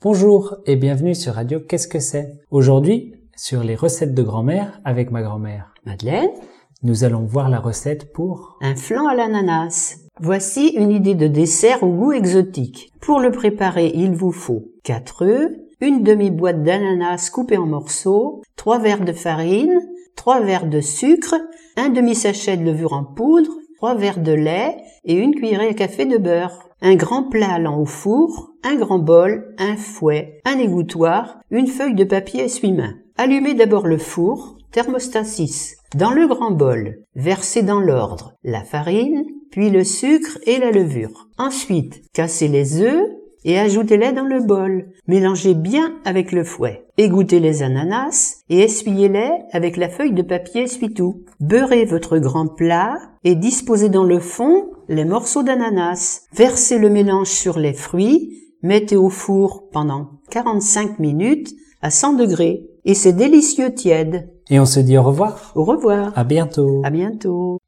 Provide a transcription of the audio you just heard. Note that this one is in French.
Bonjour et bienvenue sur Radio Qu'est-ce que c'est? Aujourd'hui, sur les recettes de grand-mère avec ma grand-mère. Madeleine, Nous allons voir la recette pour... un flan à l'ananas. Voici une idée de dessert au goût exotique. Pour le préparer, il vous faut 4 œufs, une demi-boîte d'ananas coupée en morceaux, 3 verres de farine, 3 verres de sucre, un demi-sachet de levure en poudre, 3 verres de lait et une cuillerée à café de beurre. Un grand plat allant au four, un grand bol, un fouet, un égouttoir, une feuille de papier essuie-main. Allumez d'abord le four, thermostat 6. Dans le grand bol, versez dans l'ordre la farine, puis le sucre et la levure. Ensuite, cassez les œufs et ajoutez-les dans le bol. Mélangez bien avec le fouet. Égouttez les ananas et essuyez-les avec la feuille de papier essuie-tout. Beurrez votre grand plat et disposez dans le fond les morceaux d'ananas. Versez le mélange sur les fruits, mettez au four pendant 45 minutes à 100 degrés et c'est délicieux tiède. Et on se dit au revoir. Au revoir. À bientôt. À bientôt.